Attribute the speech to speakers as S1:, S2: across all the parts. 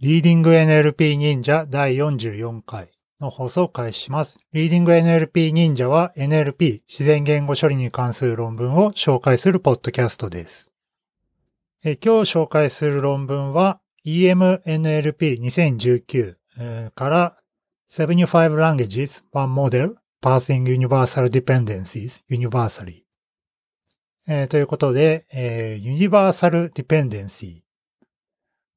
S1: リーディング NLP 忍者第44回の放送を開始します。リーディング NLP 忍者は NLP 自然言語処理に関する論文を紹介するポッドキャストです。え今日紹介する論文は EMNLP2019 から75 Languages, One Model, Parsing Universal Dependencies Universally ということで、ユニバーサルディペンデンシー。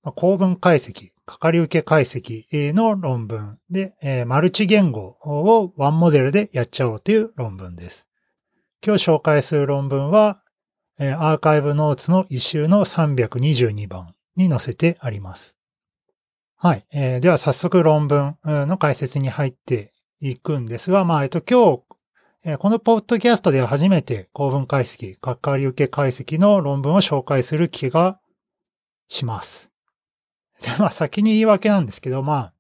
S1: まあ構文解析、かかり受け解析の論文で、マルチ言語をワンモデルでやっちゃおうという論文です。今日紹介する論文は、アーカイブノーツの一周の322番に載せてあります。はい。えーでは早速論文の解説に入っていくんですが、まあ、えっと、今日、このポッドキャストでは初めて構文解析、かかり受け解析の論文を紹介する気がします。でまあ先に言い訳なんですけど、まあ、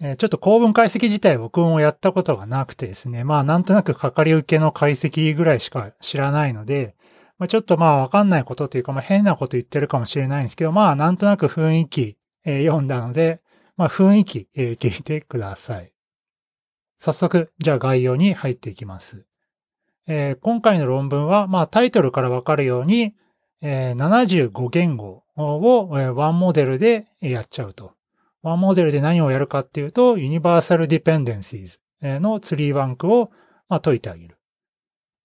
S1: えーちょっと構文解析自体僕もやったことがなくてですね、まあなんとなくかかり受けの解析ぐらいしか知らないので、まあちょっとまあわかんないことというか、まあ変なこと言ってるかもしれないんですけど、まあなんとなく雰囲気、えー読んだので、まあ雰囲気、えー聞いてください。早速、じゃあ概要に入っていきます。えー今回の論文は、まあタイトルからわかるように、えー75言語をワンモデルでやっちゃうと。ワンモデルで何をやるかっていうと、ユニバーサルディペンデンシーズのツリーバンクを解いてあげる。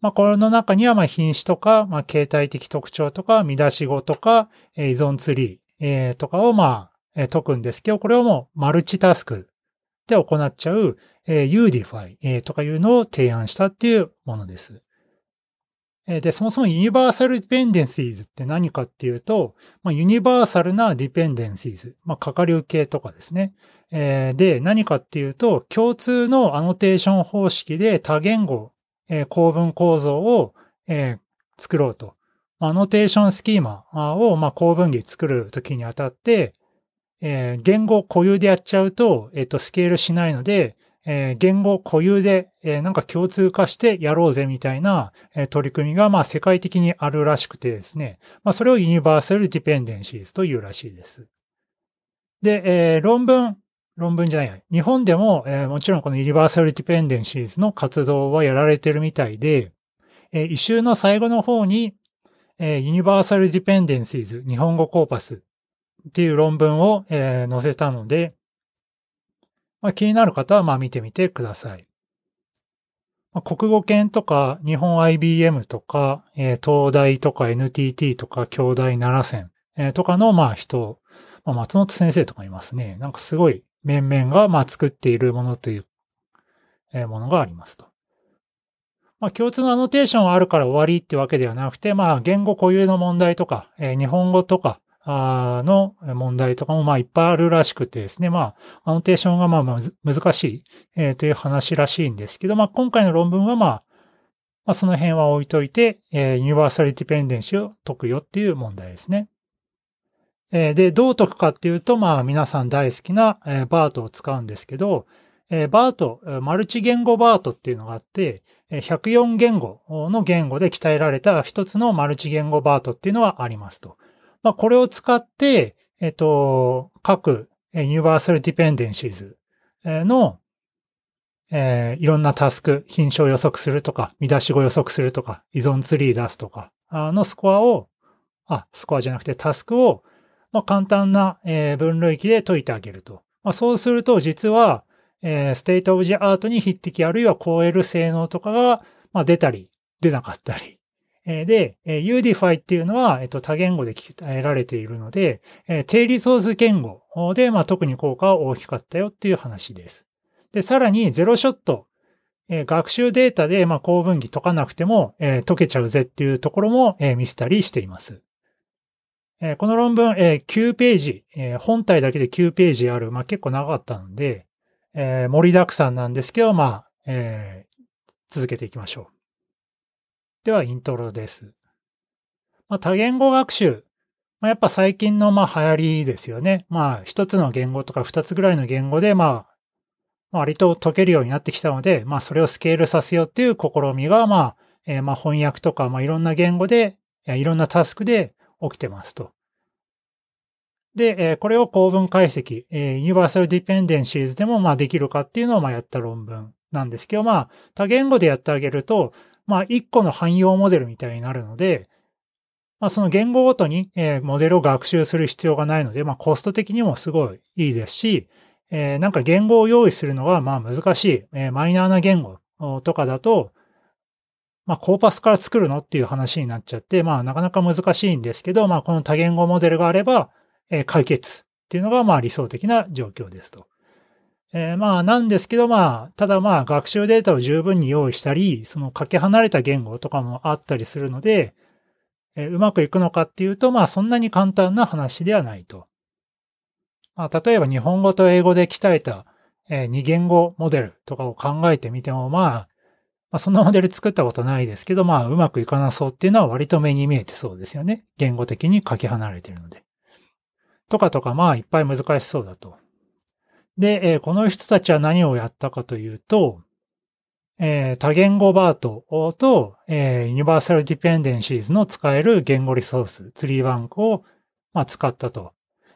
S1: まあ、これの中にはまあ品種とか、まあ、形態的特徴とか、見出し語とか、依存ツリー、とかをまあ、解くんですけど、これをもうマルチタスクで行っちゃう、えー Udify、えーとかいうのを提案したっていうものです。で、そもそもユニバーサルディペンデンシーズって何かっていうと、まあ、ユニバーサルなディペンデンシーズ、まあ、かかり受けとかですね。えーで、何かっていうと、共通のアノテーション方式で多言語、えー構文構造を、えー作ろうと。アノテーションスキーマを、まあ、構文儀作るときにあたって、えー言語固有でやっちゃうと、えっ、と、スケールしないので、えー言語固有で、えーなんか共通化してやろうぜみたいな、えー取り組みが、まあ、世界的にあるらしくてですね。まあ、それをユニバーサルディペンデンシーズというらしいです。で、えー論文、論文じゃない。日本でも、えーもちろんこのユニバーサルディペンデンシーズの活動はやられてるみたいで、えー一周の最後の方に、えーユニバーサルディペンデンシーズ日本語コーパスっていう論文を、えー載せたので、まあ、気になる方はまあ見てみてください。まあ国語研とか日本 IBM とか、えー東大とか NTT とか京大奈良線、えーとかのまあ人、まあ、松本先生とかいますね。なんかすごい面々がまあ作っているものという、えーものがありますと。まあ共通のアノテーションはあるから終わりってわけではなくて、まあ言語固有の問題とか、えー日本語とか、の問題とかもまあいっぱいあるらしくてですね。まあ、アノテーションがまあ難しい、えーという話らしいんですけど、まあ今回の論文はまあ、まあその辺は置いといて、えーユニバーサルディペンデンシーを解くよっていう問題ですね。えーで、どう解くかっていうと、まあ皆さん大好きな、えーバートを使うんですけど、えーバート、マルチ言語バートっていうのがあって、104言語の言語で鍛えられた一つのマルチ言語バートっていうのはありますと。まあこれを使って、えっ、と、各えユニバーサルディペンデンシーズの、えーいろんなタスク、品種を予測するとか、見出し語予測するとか、依存ツリー出すとか、あのスコアを、あ、スコアじゃなくてタスクを、まあ、簡単な、えー分類器で解いてあげると。まあ、そうすると、実は、えーステートオブジアートに匹敵あるいは超える性能とかが、まあ、出たり、出なかったり。で、え Udify っていうのは、えっと、多言語で鍛えられているので、低リソース言語で、まあ、特に効果は大きかったよっていう話です。で、さらにゼロショット、学習データで、まあ、構文儀解かなくても、解けちゃうぜっていうところも、え見せたりしています。この論文、9ページ、本体だけで9ページある、まあ、結構長かったので、盛りだくさんなんですけど、まあ、続けていきましょう。では、イントロです。まあ、多言語学習。まあ、やっぱ最近の、まあ、流行りですよね。まあ、一つの言語とか二つぐらいの言語で、まあ、割と解けるようになってきたので、まあ、それをスケールさせようっていう試みが、まあ、えーまあ、翻訳とか、まあ、いろんな言語で、いろんなタスクで起きてますと。で、えこれを構文解析、えユニバーサルディペンデンシーズでもまあできるかっていうのをまあやった論文なんですけど、まあ多言語でやってあげると、まあ一個の汎用モデルみたいになるので、まあその言語ごとに、えモデルを学習する必要がないので、まあコスト的にもすごいいいですし、えー、なんか言語を用意するのはまあ難しい、えー、マイナーな言語とかだと、まあコーパスから作るのっていう話になっちゃって、まあなかなか難しいんですけど、まあこの多言語モデルがあれば、え、解決っていうのがまあ理想的な状況ですと。えー、まあなんですけどまあ、ただまあ学習データを十分に用意したり、そのかけ離れた言語とかもあったりするので、えー、うまくいくのかっていうとまあそんなに簡単な話ではないと。まあ例えば日本語と英語で鍛えた、えー、二言語モデルとかを考えてみてもまあ、まあそんなモデル作ったことないですけどまあうまくいかなそうっていうのは割と目に見えてそうですよね。言語的にかけ離れてるので。とかとか、まあ、いっぱい難しそうだと。で、え、この人たちは何をやったかというと、え、多言語バートと、え、ユニバーサルディペンデンシーズの使える言語リソース、ツリーバンクを、ま、使ったと。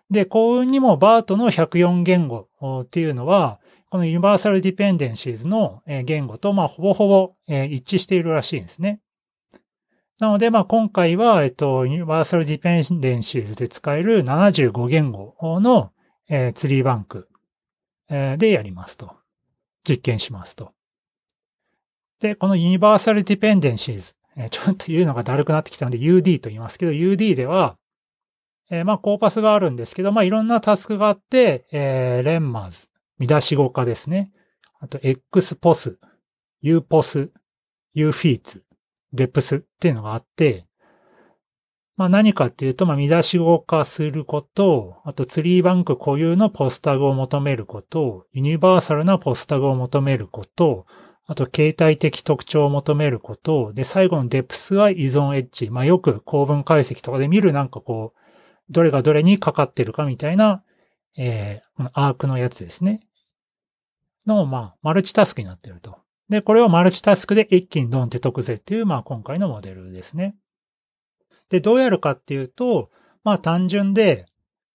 S1: で、幸運にもバートの104言語っていうのは、このユニバーサルディペンデンシーズの言語と、まあ、ほぼほぼ一致しているらしいんですね。なので、まあ、今回は、えっと、ユニバーサルディペンデンシーズで使える75言語の、えー、ツリーバンク、でやりますと。実験しますと。で、このユニバーサルディペンデンシーズ、えー、ちょっと言うのがだるくなってきたので UD と言いますけど、UD では、えー、まあ、コーパスがあるんですけど、まあ、いろんなタスクがあって、えー、レンマーズ、見出し語化ですね。あと、XPOS、UPOS、UFEATS、デプスっていうのがあって、まあ何かっていうと、まあ見出し語化すること、あとツリーバンク固有のポスタグを求めること、ユニバーサルなポスタグを求めること、あと形態的特徴を求めること、で、最後のデプスは依存エッジ。まあよく構文解析とかで見るなんかこう、どれがどれにかかってるかみたいな、えー、このアークのやつですね。の、まあ、マルチタスクになってると。で、これをマルチタスクで一気にドンって解くぜっていう、まあ今回のモデルですね。で、どうやるかっていうと、まあ単純で、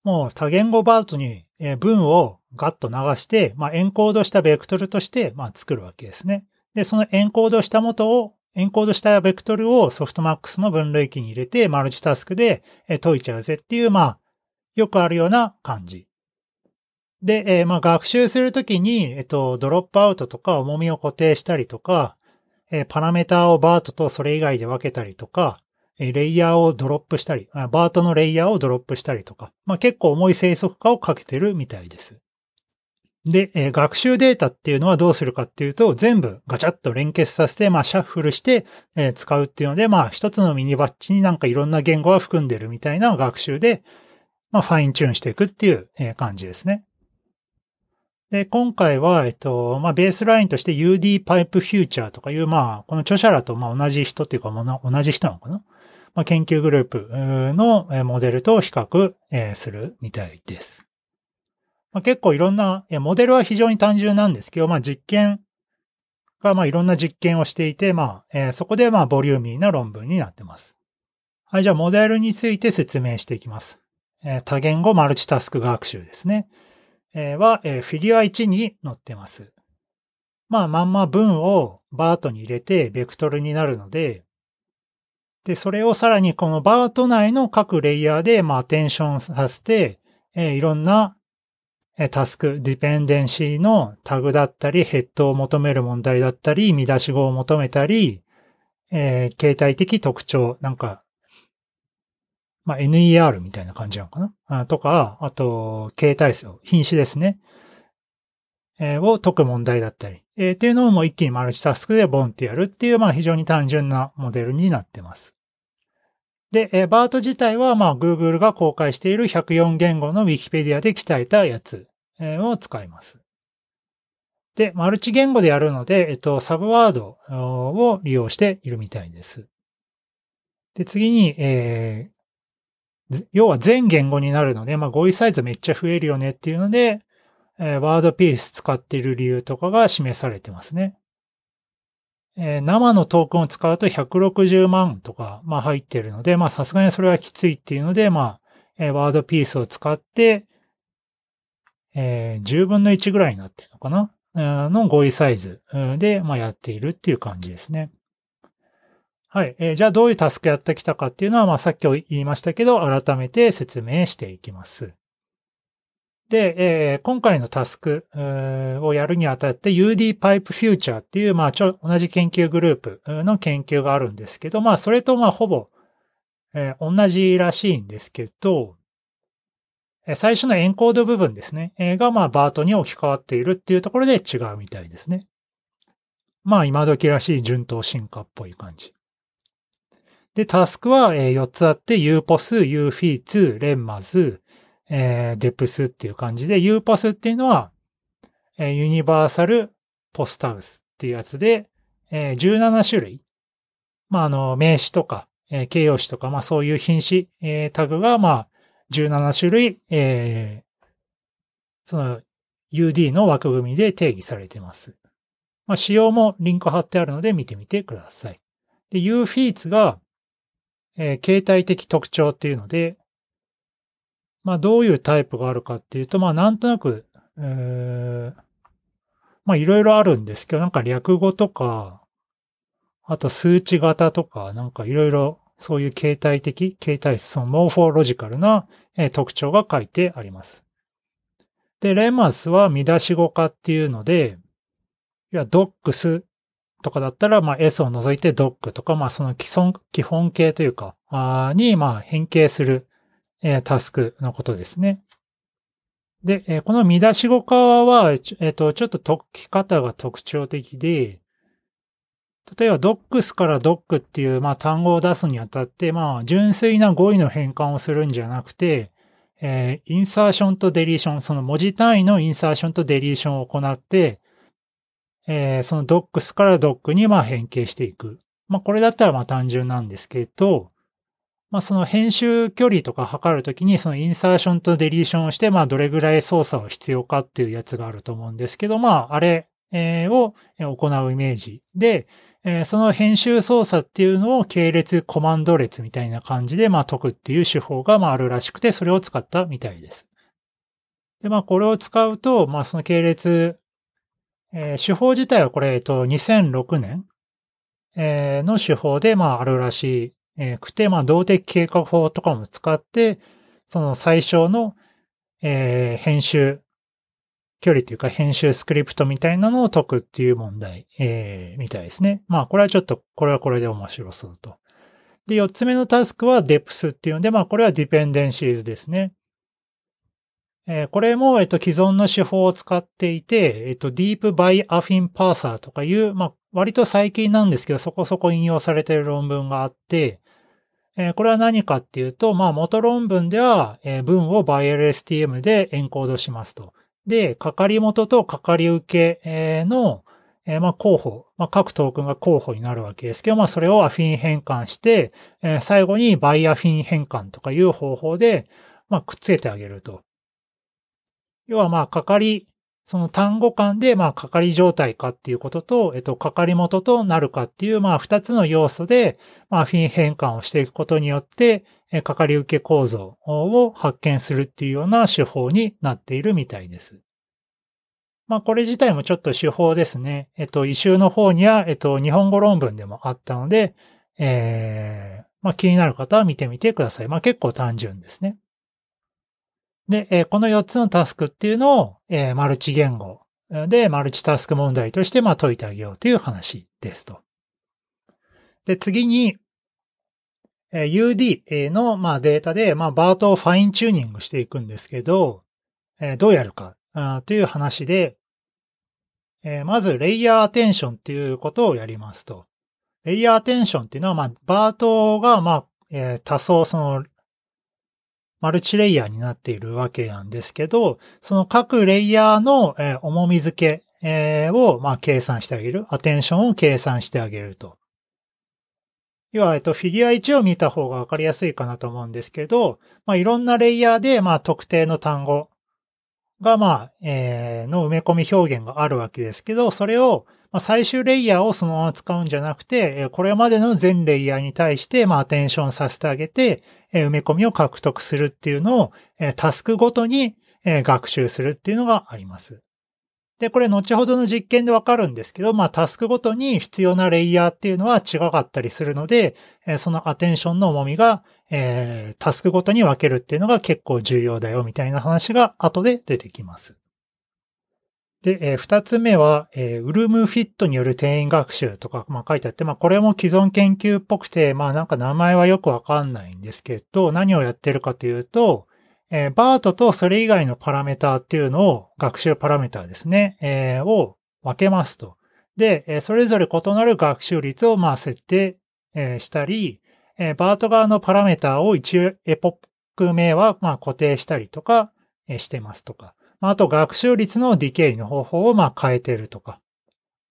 S1: もう多言語バートに文をガッと流して、まあエンコードしたベクトルとして、まあ作るわけですね。で、そのエンコードした元を、エンコードしたベクトルをソフトマックスの分類器に入れて、マルチタスクで解いちゃうぜっていう、まあ、よくあるような感じで、えー、まあ学習するときに、えっと、ドロップアウトとか重みを固定したりとか、えー、パラメーターをバートとそれ以外で分けたりとか、レイヤーをドロップしたり、バートのレイヤーをドロップしたりとか、まあ結構重い生息化をかけてるみたいです。で、え、学習データっていうのはどうするかっていうと、全部ガチャッと連結させて、まあシャッフルして、え、使うっていうので、まあ一つのミニバッチになんかいろんな言語が含んでるみたいな学習で、まあファインチューンしていくっていう、え、感じですね。で、今回は、えっと、まあ、ベースラインとして UD パイプフューチャーとかいう、まあ、この著者らと、まあ、同じ人っていうか、同じ人なのかな？まあ、研究グループのモデルと比較するみたいです。まあ、結構いろんな、モデルは非常に単純なんですけど、まあ、実験が、まあ、いろんな実験をしていて、まあ、そこで、まあ、ボリューミーな論文になってます。はい、じゃあ、モデルについて説明していきます。多言語マルチタスク学習ですね。は、フィギュア1に載ってます。まあ、まんま文をバートに入れてベクトルになるので、で、それをさらにこのバート内の各レイヤーで、まあ、アテンションさせて、えいろんなえタスク、ディペンデンシーのタグだったり、ヘッドを求める問題だったり、見出し語を求めたり、えー、形態的特徴、なんか、まあ、NER みたいな感じなのかな？あとか、あと、形態数、品種ですね。えー、を解く問題だったり、えー、っていうのをもう一気にマルチタスクでボンってやるっていう、まあ非常に単純なモデルになってます。で、えー、バート自体は、まあ Google が公開している104言語の Wikipedia で鍛えたやつ、えー、を使います。で、マルチ言語でやるので、えっと、サブワードを利用しているみたいです。で、次に、え要は全言語になるので、まあ語彙サイズめっちゃ増えるよねっていうので、えー、ワードピース使っている理由とかが示されてますね。えー、生のトークンを使うと160万とか、まあ入ってるので、まあさすがにそれはきついっていうので、まあ、えー、ワードピースを使って、えー、10分の1ぐらいになってるのかな？の語彙サイズで、まあ、やっているっていう感じですね。はい。えー、じゃあどういうタスクやってきたかっていうのは、まあさっき言いましたけど、改めて説明していきます。で、えー、今回のタスクをやるにあたって UD Pipe Future っていう、まあちょ、同じ研究グループの研究があるんですけど、まあそれとまあほぼ、えー、同じらしいんですけど、最初のエンコード部分ですね、え、がまあバートに置き換わっているっていうところで違うみたいですね。まあ今時らしい順当進化っぽい感じ。で、タスクは4つあって、UPOS、UFEATS、レンマズ、えー、DEPS っていう感じで、UPOS っていうのは、えー、ユニバーサルポスタウスっていうやつで、えー、17種類。まあ、あの、名詞とか、えー、形容詞とか、まあそういう品詞、えー、タグが、まあ、17種類、えー、その UD の枠組みで定義されてます。まあ、仕様もリンク貼ってあるので見てみてください。で、UFEATS が、えー、形態的特徴っていうので、まあどういうタイプがあるかっていうと、まあなんとなく、えー、まあいろいろあるんですけど、なんか略語とか、あと数値型とか、なんかいろいろそういう形態的、形態そのモーフォロジカルな、え、特徴が書いてあります。で、レマスは見出し語化っていうので、いや、ドックスとかだったら、まあ S を除いて Doc とか、まあその基本、基本形というか、あに、まあ変形する、え、タスクのことですね。で、え、この見出し語化は、えっ、と、ちょっと解き方が特徴的で、例えば Docs から Doc っていう、まあ単語を出すにあたって、まあ純粋な語彙の変換をするんじゃなくて、えー、インサーションとデリーション、その文字単位のインサーションとデリーションを行って、えー、その docs から doc にまあ変形していく。まあこれだったらまあ単純なんですけど、まあその編集距離とか測るときにそのインサーションとデリーションをしてまあどれぐらい操作を必要かっていうやつがあると思うんですけど、まああれを行うイメージで、その編集操作っていうのを系列コマンド列みたいな感じでまあ解くっていう手法がまああるらしくてそれを使ったみたいです。で、まあこれを使うと、まあその系列えー、手法自体はこれ、えっと、2006年、の手法で、まあ、あるらしいえくて、まあ、動的計画法とかも使って、その最小の、えー、編集距離というか編集スクリプトみたいなのを解くっていう問題、えー、みたいですね。まあ、これはちょっと、これはこれで面白そうと。で、四つ目のタスクは depth っていうので、まあ、これは dependencies ですね。えー、これも、えっと、既存の手法を使っていて、えっと、Deep by Affin Parser とかいう、まあ、割と最近なんですけど、そこそこ引用されている論文があって、え、これは何かっていうと、まあ、元論文では、え、文を ByLSTM でエンコードしますと。で、かかり元とかかり受けの、え、まあ、候補、まあ、各トークンが候補になるわけですけど、まあ、それをアフィン変換して、え、最後にバイアフィン変換とかいう方法で、まあ、くっつけてあげると。要はまあ、かかり、その単語間でまあ、かかり状態かっていうことと、えっと、かかり元となるかっていうまあ、二つの要素で、まあ、フィン変換をしていくことによって、え、かかり受け構造を発見するっていうような手法になっているみたいです。まあ、これ自体もちょっと手法ですね。えっと、異臭の方には、えっと、日本語論文でもあったので、えー、まあ、気になる方は見てみてください。まあ、結構単純ですね。で、えこの4つのタスクっていうのを、えマルチ言語でマルチタスク問題として、まあ、解いてあげようという話ですと。で、次に、え UD の、まあ、データで、まあ、バートをファインチューニングしていくんですけど、えどうやるかという話で、えまず、レイヤーアテンションっていうことをやりますと。レイヤーアテンションっていうのは、まあ、バートが、まあ、え多層、その、マルチレイヤーになっているわけなんですけど、その各レイヤーの、え、重み付け、を、まあ、計算してあげる。アテンションを計算してあげると。要は、えっと、フィギュア1を見た方がわかりやすいかなと思うんですけど、まあ、いろんなレイヤーで、まあ、特定の単語が、まあ、えー、の埋め込み表現があるわけですけど、それを、まあ、最終レイヤーをそのまま使うんじゃなくて、これまでの全レイヤーに対して、まあ、アテンションさせてあげて、埋め込みを獲得するっていうのを、タスクごとに学習するっていうのがあります。で、これ後ほどの実験でわかるんですけど、まあタスクごとに必要なレイヤーっていうのは違かったりするので、そのアテンションの重みが、えー、タスクごとに分けるっていうのが結構重要だよみたいな話が後で出てきます。で、えー、二つ目は、えー、ウルムフィットによる転員学習とか、まあ、書いてあって、まあ、これも既存研究っぽくて、まあ、なんか名前はよくわかんないんですけど、何をやってるかというと、えー、バートとそれ以外のパラメーターっていうのを、学習パラメーターですね、えー、を分けますと。で、えー、それぞれ異なる学習率を、まあ、設定、えー、したり、えー、 BERT側のパラメーターを一応エポック名は、まあ、固定したりとか、えー、してますとか。あと、学習率の decay の方法を、まあ、変えてるとか、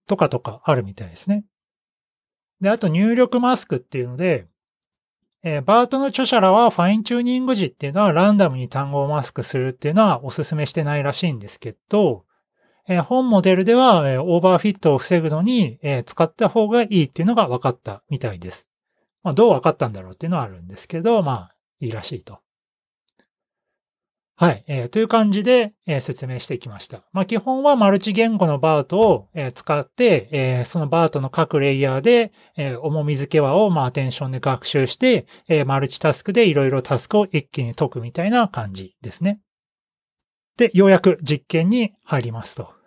S1: とかとかあるみたいですね。で、あと、入力マスクっていうので、えー、 BERTの著者らはファインチューニング時っていうのはランダムに単語をマスクするっていうのはお勧めしてないらしいんですけど、えー、本モデルでは、えー、 overfit を防ぐのに、え使った方がいいっていうのが分かったみたいです。まあ、どう分かったんだろうっていうのはあるんですけど、まあ、いいらしいと。はい。えー、という感じで、えー、説明してきました。まあ、基本はマルチ言語のバートを、えー、使って、えー、そのバートの各レイヤーで、えー、重み付け輪を、まあ、アテンションで学習して、えー、マルチタスクでいろいろタスクを一気に解くみたいな感じですね。で、ようやく実験に入りますと。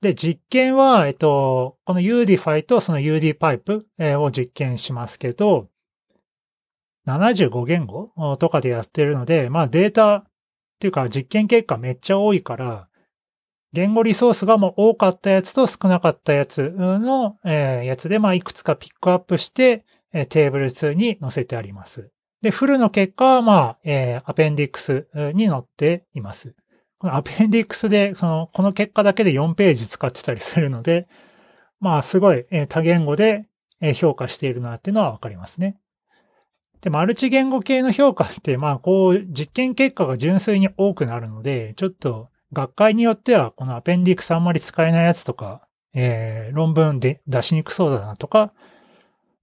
S1: で、実験は、えっと、この UDFI とその UD パイプを実験しますけど、75言語？とかでやってるので、まあデータっていうか実験結果めっちゃ多いから、言語リソースがもう多かったやつと少なかったやつの、えー、やつで、まあいくつかピックアップして、えー、テーブル2に載せてあります。で、フルの結果は、まあ、えー、アペンディックスに載っています。このアペンディックスで、その、この結果だけで4ページ使ってたりするので、まあ、すごい、えー、多言語で評価しているなっていうのはわかりますね。で、マルチ言語系の評価って、まあ、こう、実験結果が純粋に多くなるので、ちょっと、学会によっては、このアペンディクスあんまり使えないやつとか、えー、論文で出しにくそうだなとか、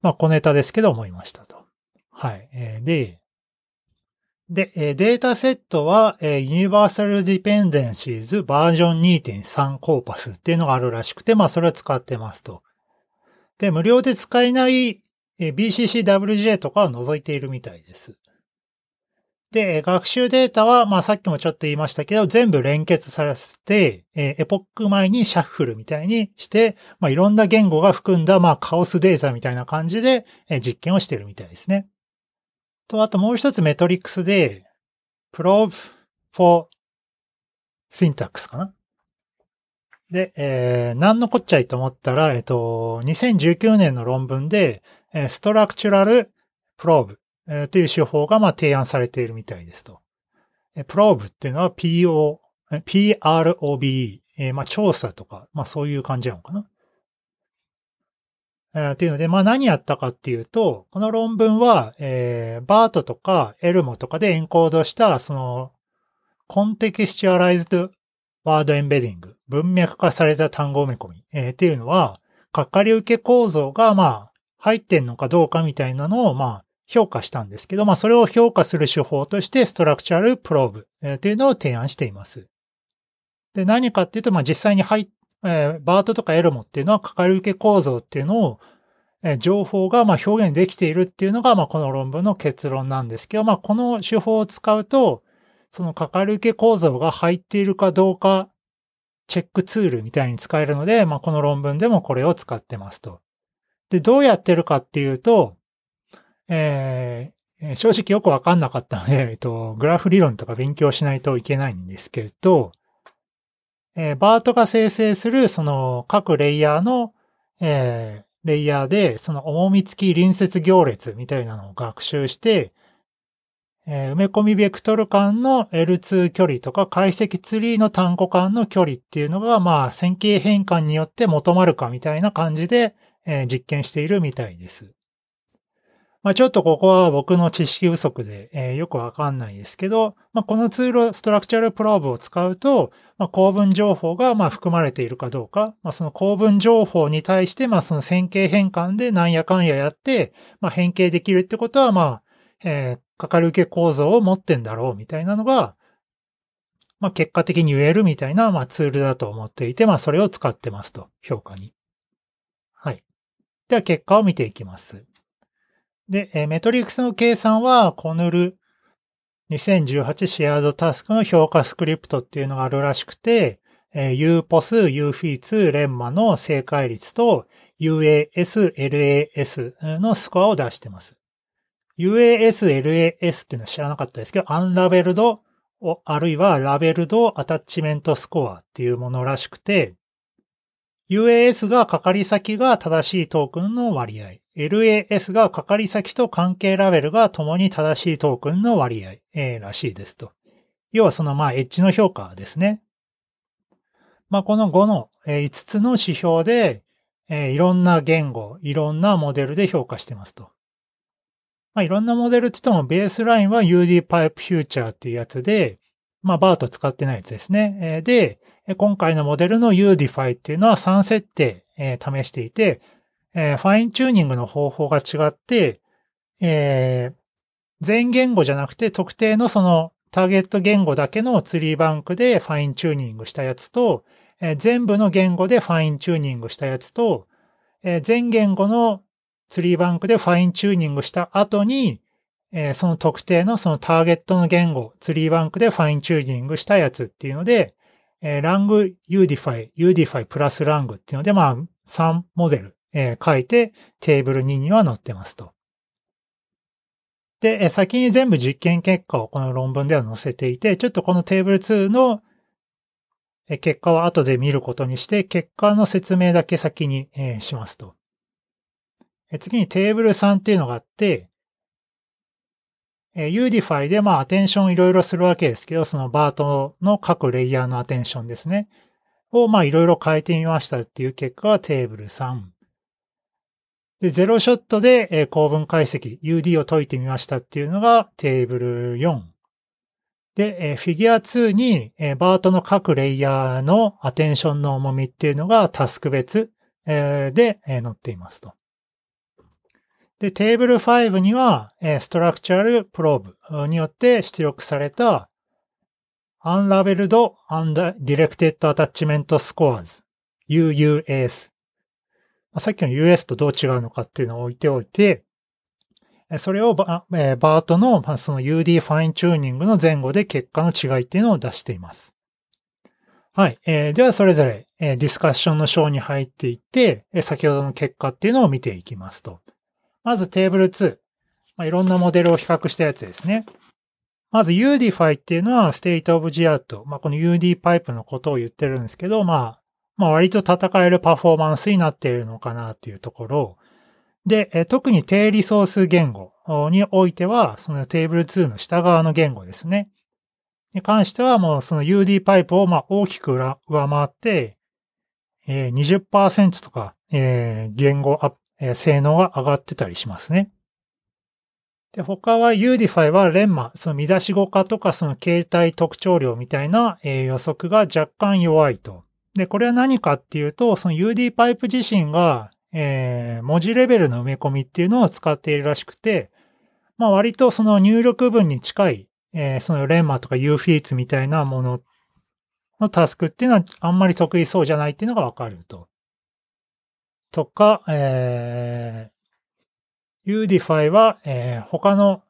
S1: まあ、小ネタですけど思いましたと。はい。えー、で、で、データセットは、Universal Dependencies バージョン2.3コーパスっていうのがあるらしくて、まあそれを使ってますと。で、無料で使えない BCCWJ とかは除いているみたいです。で、学習データは、まあさっきもちょっと言いましたけど、全部連結させて、えエポック前にシャッフルみたいにして、まあいろんな言語が含んだ、まあカオスデータみたいな感じで、え実験をしているみたいですね。と、あともう一つメトリックスで、probe for syntax かなで、えー、何のこっちゃいと思ったら、えっと、2019年の論文で、ストラクチュラルプローブという手法がま提案されているみたいですと。プローブっていうのは PO、PROBE、まあ調査とか、まあそういう感じなのかな。え、っていうので、まあ何やったかっていうと、この論文は、えー、バートとかエルモとかでエンコードした、その、コンテキスチュアライズドワードエンベディング、文脈化された単語埋め込み、えー、っていうのは、かかり受け構造が、まあ、入ってんのかどうかみたいなのを、まあ、評価したんですけど、まあ、それを評価する手法として、ストラクチャルプローブ、え、というのを提案しています。で、何かっていうと、まあ、実際に入っ、えー、バートとかエルモっていうのは、かかり受け構造っていうのを、えー、情報が、まあ、表現できているっていうのが、まあ、この論文の結論なんですけど、まあ、この手法を使うと、そのかかり受け構造が入っているかどうか、チェックツールみたいに使えるので、まあ、この論文でもこれを使ってますと。で、どうやってるかっていうと、えー、正直よくわかんなかったので、えっと、グラフ理論とか勉強しないといけないんですけど、えー、バートが生成するその各レイヤーの、えー、レイヤーでその重み付き隣接行列みたいなのを学習して、えー、埋め込みベクトル間の L2 距離とか解析ツリーの単語間の距離っていうのが、まあ、線形変換によって求まるかみたいな感じで、え、実験しているみたいです。まあ、ちょっとここは僕の知識不足で、え、よくわかんないですけど、まあ、このツール、ストラクチャルプローブを使うと、まあ、構文情報がまあ含まれているかどうか、まあ、その構文情報に対して、まあ、その線形変換でなんやかんややって、まあ、変形できるってことは、まあ、えー、かかり受け構造を持ってんだろうみたいなのが、まあ、結果的に言えるみたいな、まあ、ツールだと思っていて、まあ、それを使ってますと、評価に。では、結果を見ていきます。で、メトリックスの計算は、コヌル2018シェアードタスクの評価スクリプトっていうのがあるらしくて、え UPOS、UFEATS、レンマの正解率と UAS、LAS のスコアを出してます。UAS、LAS っていうのは知らなかったですけど、アンラベルド、あるいはラベルドアタッチメントスコアっていうものらしくて、UAS がかかり先が正しいトークンの割合。LAS がかかり先と関係ラベルが共に正しいトークンの割合、えー、らしいですと。要はそのまあエッジの評価ですね。まあこの5の、えー、5つの指標で、えー、いろんな言語、いろんなモデルで評価してますと。まあいろんなモデルって言ってもベースラインは UD Pipe Future っていうやつで、まあバート使ってないやつですね。えー、で、今回のモデルの UDify っていうのは3設定、えー、試していて、えー、ファインチューニングの方法が違って、えー、全言語じゃなくて特定のそのターゲット言語だけのツリーバンクでファインチューニングしたやつと、えー、全部の言語でファインチューニングしたやつと、えー、全言語のツリーバンクでファインチューニングした後に、えー、その特定のそのターゲットの言語、ツリーバンクでファインチューニングしたやつっていうので、えー、ラング Udify、Udify プラスラングっていうので、まあ、3モデルえー、書いてテーブル2には載ってますと。で、先に全部実験結果をこの論文では載せていて、ちょっとこのテーブル2の結果は後で見ることにして、結果の説明だけ先にしますと。次にテーブル3っていうのがあって、え Udify でまあアテンションいろいろするわけですけど、そのバートの各レイヤーのアテンションですね。をまあいろいろ変えてみましたっていう結果はテーブル3。で、ゼロショットで、えー、構文解析、UD を解いてみましたっていうのがテーブル4。で、えー、フィギュア2に、えー、バートの各レイヤーのアテンションの重みっていうのがタスク別、えー、で、えー、載っていますと。で、テーブル5には、え、ストラクチャルプローブによって出力された Unlabeled Undirected Attachment Scores UUS さっきの US とどう違うのかっていうのを置いておいて、それをバ,、えー、バートの、まあ、その UD ファインチューニングの前後で結果の違いっていうのを出しています。はい。えー、では、それぞれ、え、ディスカッションの章に入っていって、え、先ほどの結果っていうのを見ていきますと。まずテーブル2。まあ、いろんなモデルを比較したやつですね。まず UDify っていうのは State of the Art。まあ、この UD パイプのことを言ってるんですけど、まあ、まあ割と戦えるパフォーマンスになっているのかなっていうところ。で、特に低リソース言語においては、そのテーブル2の下側の言語ですね。に関してはもうその UD パイプをまあ大きく上回って、えー、20%とか、えー、言語アップ、え、性能が上がってたりしますね。で、他は Udify はレンマ、その見出し語化とかその形態特徴量みたいな、え、予測が若干弱いと。で、これは何かっていうと、その UD パイプ自身が、えー、文字レベルの埋め込みっていうのを使っているらしくて、まあ割とその入力文に近い、えー、そのレンマとか UFEATS みたいなもののタスクっていうのはあんまり得意そうじゃないっていうのがわかると。とか、えー、Udify は、えー、他の、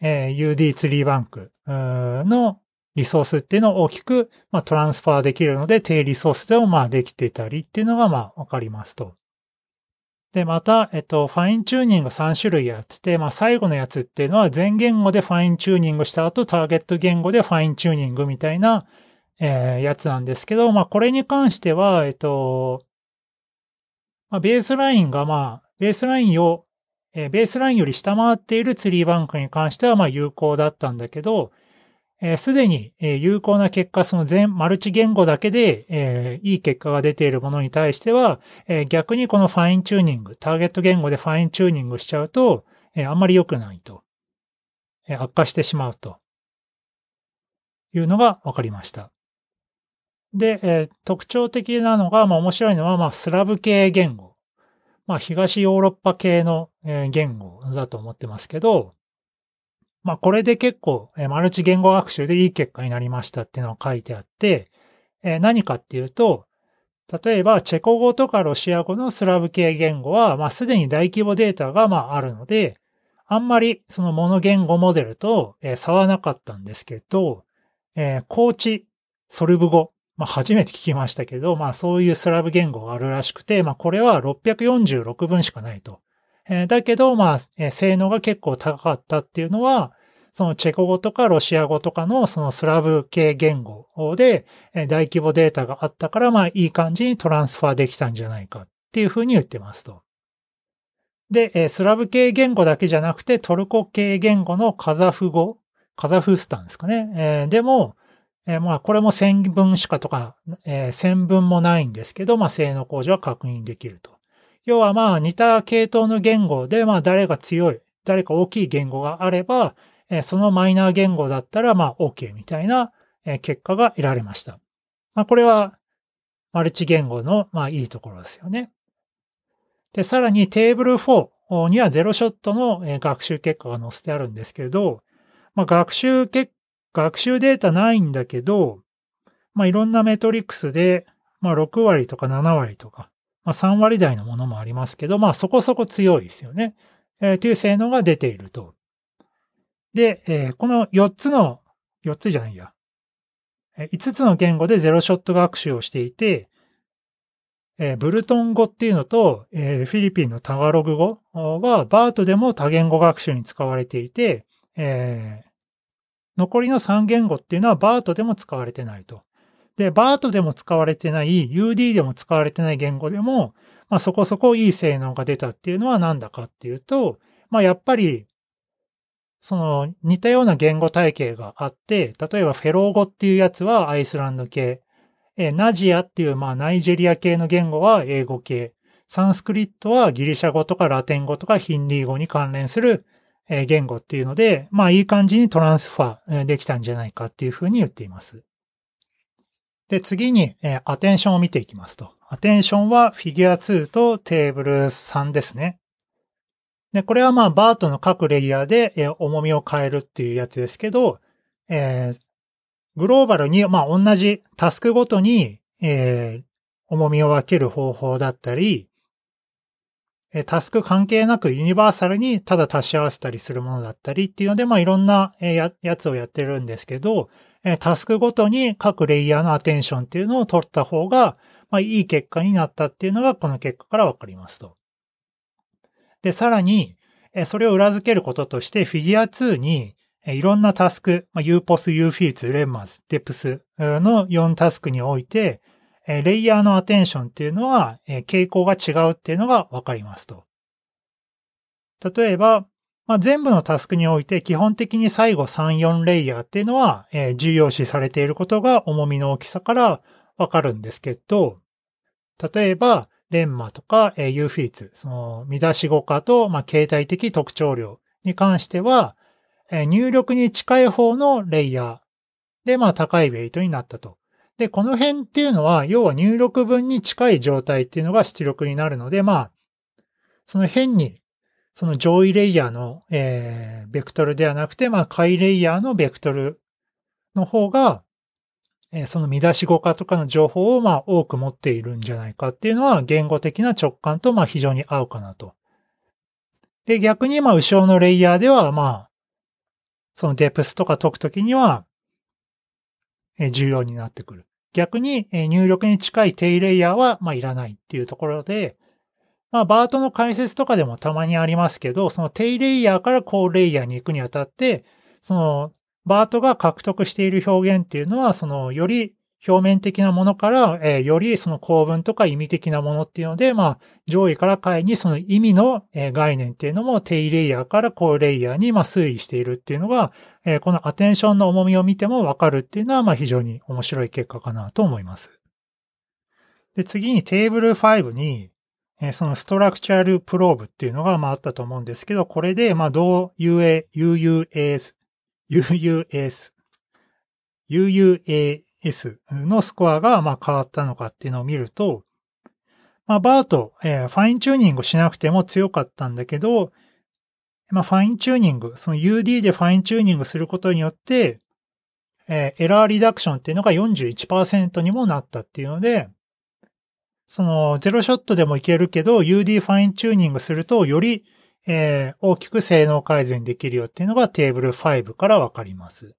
S1: えー、UD ツリーバンクのリソースっていうのを大きく、まあ、トランスファーできるので、低リソースでもまあできてたりっていうのがまあわかりますと。で、また、えっと、ファインチューニング3種類やってて、まあ最後のやつっていうのは全言語でファインチューニングした後、ターゲット言語でファインチューニングみたいな、えー、やつなんですけど、まあこれに関しては、えっと、まあ、ベースラインがまあ、ベースラインを、えー、ベースラインより下回っているツリーバンクに関してはまあ有効だったんだけど、す、で、に、えー、有効な結果、その全、マルチ言語だけで、えー、いい結果が出ているものに対しては、えー、逆にこのファインチューニング、ターゲット言語でファインチューニングしちゃうと、えあんまり良くないと、え悪化してしまうというのが分かりました。で、えー、特徴的なのが、まあ面白いのは、まあスラブ系言語。まあ東ヨーロッパ系の、えー、言語だと思ってますけど、まあこれで結構、えー、マルチ言語学習でいい結果になりましたっていうのが書いてあって、えー、何かっていうと、例えばチェコ語とかロシア語のスラブ系言語は、まあすでに大規模データがまああるので、あんまりそのモノ言語モデルと、えー、差はなかったんですけど、えー、高知ソルブ語まあ初めて聞きましたけど、まあそういうスラブ言語があるらしくて、まあこれは646分しかないと。えー、だけど、まあ、えー、性能が結構高かったっていうのは、そのチェコ語とかロシア語とかのそのスラブ系言語で、え、大規模データがあったから、まあいい感じにトランスファーできたんじゃないかっていうふうに言ってますと。で、え、スラブ系言語だけじゃなくてトルコ系言語のカザフ語、カザフスタンですかね。え、でも、えー、まあ、これも1000分しかとか、えー、1000分もないんですけど、まあ、性能向上は確認できると。要はまあ、似た系統の言語で、まあ、誰が強い、誰か大きい言語があれば、えー、そのマイナー言語だったら、まあ、OK みたいな、え、結果が得られました。まあ、これは、マルチ言語の、まあ、いいところですよね。で、さらにテーブル4にはゼロショットの学習結果が載せてあるんですけれど、まあ、学習結学習データないんだけど、まあ、いろんなメトリックスで、まあ、6割とか7割とか、まあ、3割台のものもありますけど、まあ、そこそこ強いですよね。えー、という性能が出ていると。で、えー、この4つの、4つじゃないや。5つの言語でゼロショット学習をしていて、えー、ブルトン語っていうのと、えー、フィリピンのタガログ語はバートでも多言語学習に使われていて、え残りの3言語っていうのはバートでも使われてないと。で、バートでも使われてない、UD でも使われてない言語でも、まあそこそこいい性能が出たっていうのはなんだかっていうと、まあやっぱり、その似たような言語体系があって、例えばフェロー語っていうやつはアイスランド系、えナジアっていうまあナイジェリア系の言語は英語系、サンスクリットはギリシャ語とかラテン語とかヒンディー語に関連するえ言語っていうので、まあいい感じにトランスファーできたんじゃないかっていうふうに言っています。で、次に、えアテンションを見ていきますと。アテンションはフィギュア2とテーブル3ですね。で、これはまあバートの各レイヤーで、え重みを変えるっていうやつですけど、えー、グローバルに、まあ同じタスクごとに、えー、重みを分ける方法だったり、タスク関係なくユニバーサルにただ足し合わせたりするものだったりっていうので、まあいろんなやつをやってるんですけど、タスクごとに各レイヤーのアテンションっていうのを取った方が、まあいい結果になったっていうのがこの結果からわかりますと。で、さらに、それを裏付けることとしてフィギュア2にいろんなタスク、まあ、UPOS、UFEATS、レンマズ、DEPS の4タスクにおいて、レイヤーのアテンションっていうのは、傾向が違うっていうのがわかりますと。例えば、まあ、全部のタスクにおいて基本的に最後3、4レイヤーっていうのは、重要視されていることが重みの大きさからわかるんですけど、例えば、レンマとか、ユーフィーツ、その見出し語化と、まあ、形態的特徴量に関しては、入力に近い方のレイヤーで、まあ、高いウェイトになったと。で、この辺っていうのは、要は入力分に近い状態っていうのが出力になるので、まあ、その辺に、その上位レイヤーの、えー、ベクトルではなくて、まあ、下位レイヤーのベクトルの方が、えー、その見出し語化とかの情報を、まあ、多く持っているんじゃないかっていうのは、言語的な直感と、まあ、非常に合うかなと。で、逆に、まあ、後ろのレイヤーでは、まあ、そのデプスとか解くときには、重要になってくる。逆に入力に近い低レイヤーは、まあ、いらないっていうところで、まあ、バートの解説とかでもたまにありますけど、その低レイヤーから高レイヤーに行くにあたって、その、バートが獲得している表現っていうのは、その、より表面的なものから、えー、よりその構文とか意味的なものっていうので、まあ、上位から下位にその意味の、えー、概念っていうのも低レイヤーから高レイヤーに、まあ、推移しているっていうのが、えー、このアテンションの重みを見てもわかるっていうのは、まあ、非常に面白い結果かなと思います。で、次にテーブル5に、えそのストラクチャルプローブっていうのがまああったと思うんですけど、これでまあどう UA、UUAS、UUAS、UUAS のスコアがまあ変わったのかっていうのを見ると、まあバート、えー、ファインチューニングしなくても強かったんだけど、まあファインチューニング、その UD でファインチューニングすることによって、えー、 error reduction っていうのが41%にもなったっていうので、そのゼロショットでもいけるけど UD ファインチューニングするとより、えー、大きく性能改善できるよっていうのがテーブル5からわかります。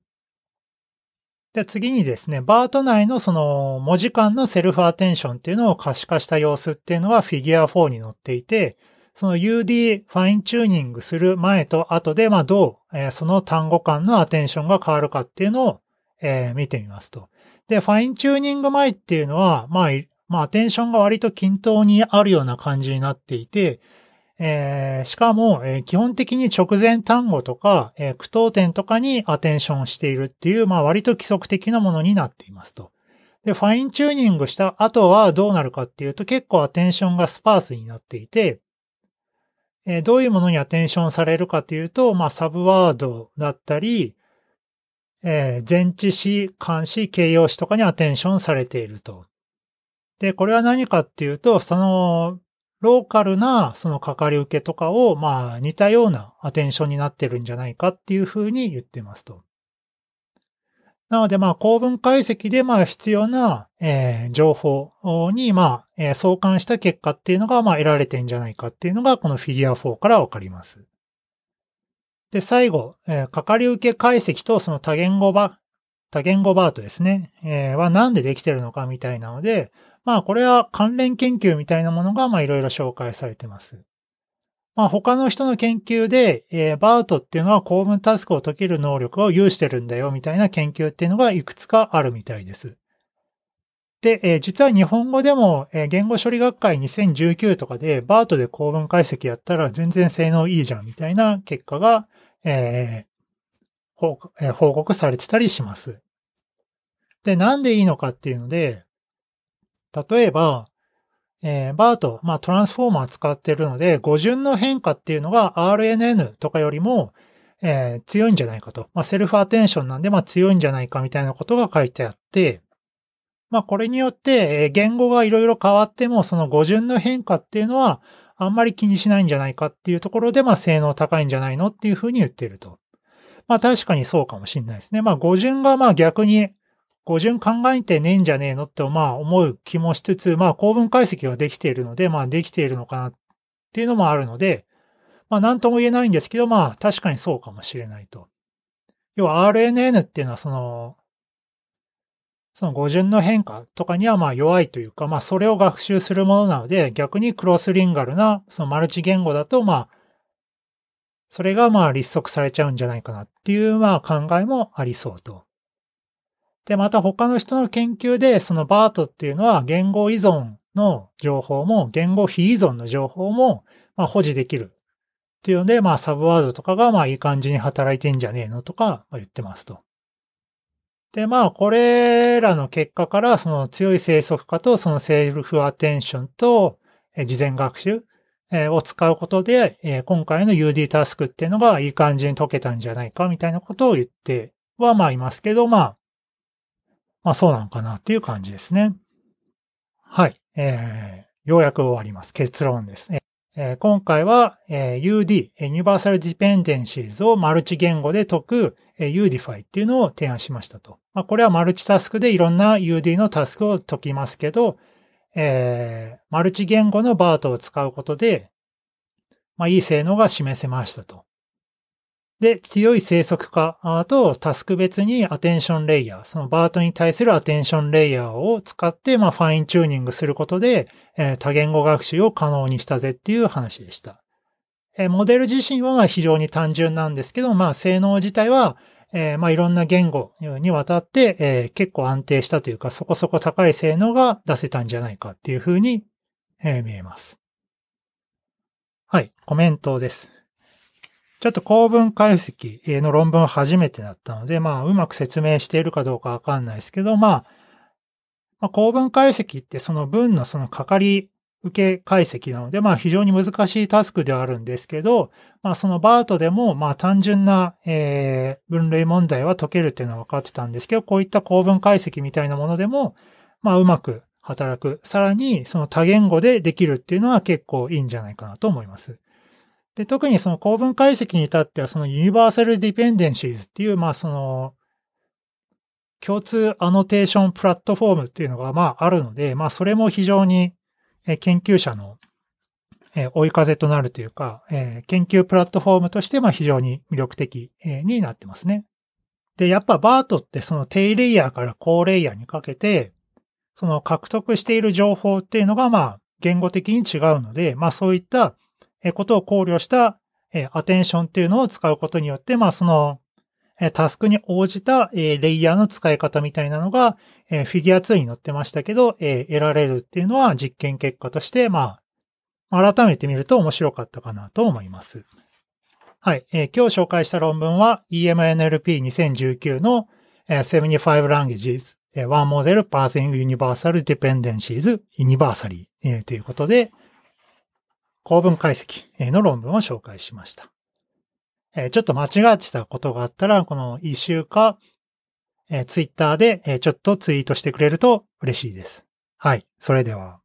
S1: で、次にですね、 BERT内のその文字間のセルフアテンションっていうのを可視化した様子っていうのはフィギュア4に載っていて、その UD ファインチューニングする前と後で、まあどう、えー、その単語間のアテンションが変わるかっていうのを、えー、見てみますと。で、ファインチューニング前っていうのは、まあ、まあ、アテンションが割と均等にあるような感じになっていて、えー、しかも、えー、基本的に直前単語とか、えー、句読点とかにアテンションしているっていう、まあ割と規則的なものになっていますと。で、ファインチューニングした後はどうなるかっていうと結構アテンションがスパースになっていて、え、どういうものにアテンションされるかというと、まあサブワードだったり、え、前置詞、漢詞、形容詞とかにアテンションされていると。で、これは何かっていうと、その、ローカルなそのかかり受けとかを、まあ似たようなアテンションになってるんじゃないかっていうふうに言ってますと。なのでまあ構文解析でまあ必要な、えー、情報にまあ、えー、相関した結果っていうのがまあ得られてんじゃないかっていうのがこのフィギュア4からわかります。で、最後、えー、かかり受け解析とその多言語バ、多言語バートですね、えー、はなんでできてるのかみたいなので、まあこれは関連研究みたいなものがまあいろいろ紹介されてます。まあ他の人の研究で、えー、バートっていうのは公文タスクを解ける能力を有してるんだよみたいな研究っていうのがいくつかあるみたいです。で、えー、実は日本語でも、えー、言語処理学会2019とかでバートで公文解析やったら全然性能いいじゃんみたいな結果が、え報告されてたりします。で、なんでいいのかっていうので、例えば、えー、バート、まあトランスフォーマー使ってるので、語順の変化っていうのが RNN とかよりも、えー、強いんじゃないかと。まあセルフアテンションなんで、まあ強いんじゃないかみたいなことが書いてあって、まあこれによって、言語がいろいろ変わっても、その語順の変化っていうのは、あんまり気にしないんじゃないかっていうところで、まあ性能高いんじゃないのっていうふうに言ってると。まあ確かにそうかもしれないですね。まあ語順がまあ逆に語順考えてねえんじゃねえのってまあ思う気もしつつ、まあ構文解析ができているので、まあできているのかなっていうのもあるので、まあなんとも言えないんですけど、まあ確かにそうかもしれないと。要は RNN っていうのはその、その語順の変化とかにはまあ弱いというか、まあそれを学習するものなので、逆にクロスリンガルなそのマルチ言語だとまあ、それがまあ立足されちゃうんじゃないかなっていうまあ考えもありそうと。で、また他の人の研究で、そのバートっていうのは言語依存の情報も、言語非依存の情報も、まあ、保持できる。っていうので、まあ、サブワードとかが、まあ、いい感じに働いてんじゃねえのとか、言ってますと。で、まあ、これらの結果から、その強い生息化と、そのセルフアテンションと、事前学習、を使うことで、今回の UD タスクっていうのがいい感じに解けたんじゃないか、みたいなことを言っては、まあ、いますけど、まあ、まあそうなのかなっていう感じですね。はい。えー、ようやく終わります。結論ですね。えー、今回は、えー、UD、Universal Dependencies をマルチ言語で解く、えー、Udify っていうのを提案しましたと。まあ、これはマルチタスクでいろんな UD のタスクを解きますけど、えー、マルチ言語のバートを使うことで、まあ、いい性能が示せましたと。で、強い生息化とタスク別にアテンションレイヤー、そのバートに対するアテンションレイヤーを使って、まあ、ファインチューニングすることで、えー、多言語学習を可能にしたぜっていう話でした。えー、モデル自身は非常に単純なんですけど、まあ、性能自体は、えー、まあ、いろんな言語にわたって、えー、結構安定したというか、そこそこ高い性能が出せたんじゃないかっていうふうに、えー、見えます。はい、コメントです。ちょっと構文解析の論文初めてだったので、まあ、うまく説明しているかどうかわかんないですけど、まあ、まあ、構文解析ってその文のそのかかり受け解析なので、まあ非常に難しいタスクではあるんですけど、まあそのバートでも、まあ単純な、えー、分類問題は解けるっていうのは分かってたんですけど、こういった構文解析みたいなものでも、まあうまく働く。さらにその多言語でできるっていうのは結構いいんじゃないかなと思います。で、特にその構文解析に至ってはそのユニバーサルディペンデンシーズっていう、まあその共通アノテーションプラットフォームっていうのがまああるので、まあそれも非常に研究者の追い風となるというか、研究プラットフォームとしてまあ非常に魅力的になってますね。で、やっぱバートってその低レイヤーから高レイヤーにかけて、その獲得している情報っていうのがまあ言語的に違うので、まあそういったことを考慮したアテンションっていうのを使うことによって、まあそのタスクに応じたレイヤーの使い方みたいなのがフィギュア2に載ってましたけど、得られるっていうのは実験結果として、まあ、改めて見ると面白かったかなと思います。はい。今日紹介した論文は EMNLP2019 の75 languages One Model Parsing Universal Dependencies Universally ということで、構文解析の論文を紹介しました。ちょっと間違ってたことがあったら、この一週か、ツイッターでちょっとツイートしてくれると嬉しいです。はい。それでは。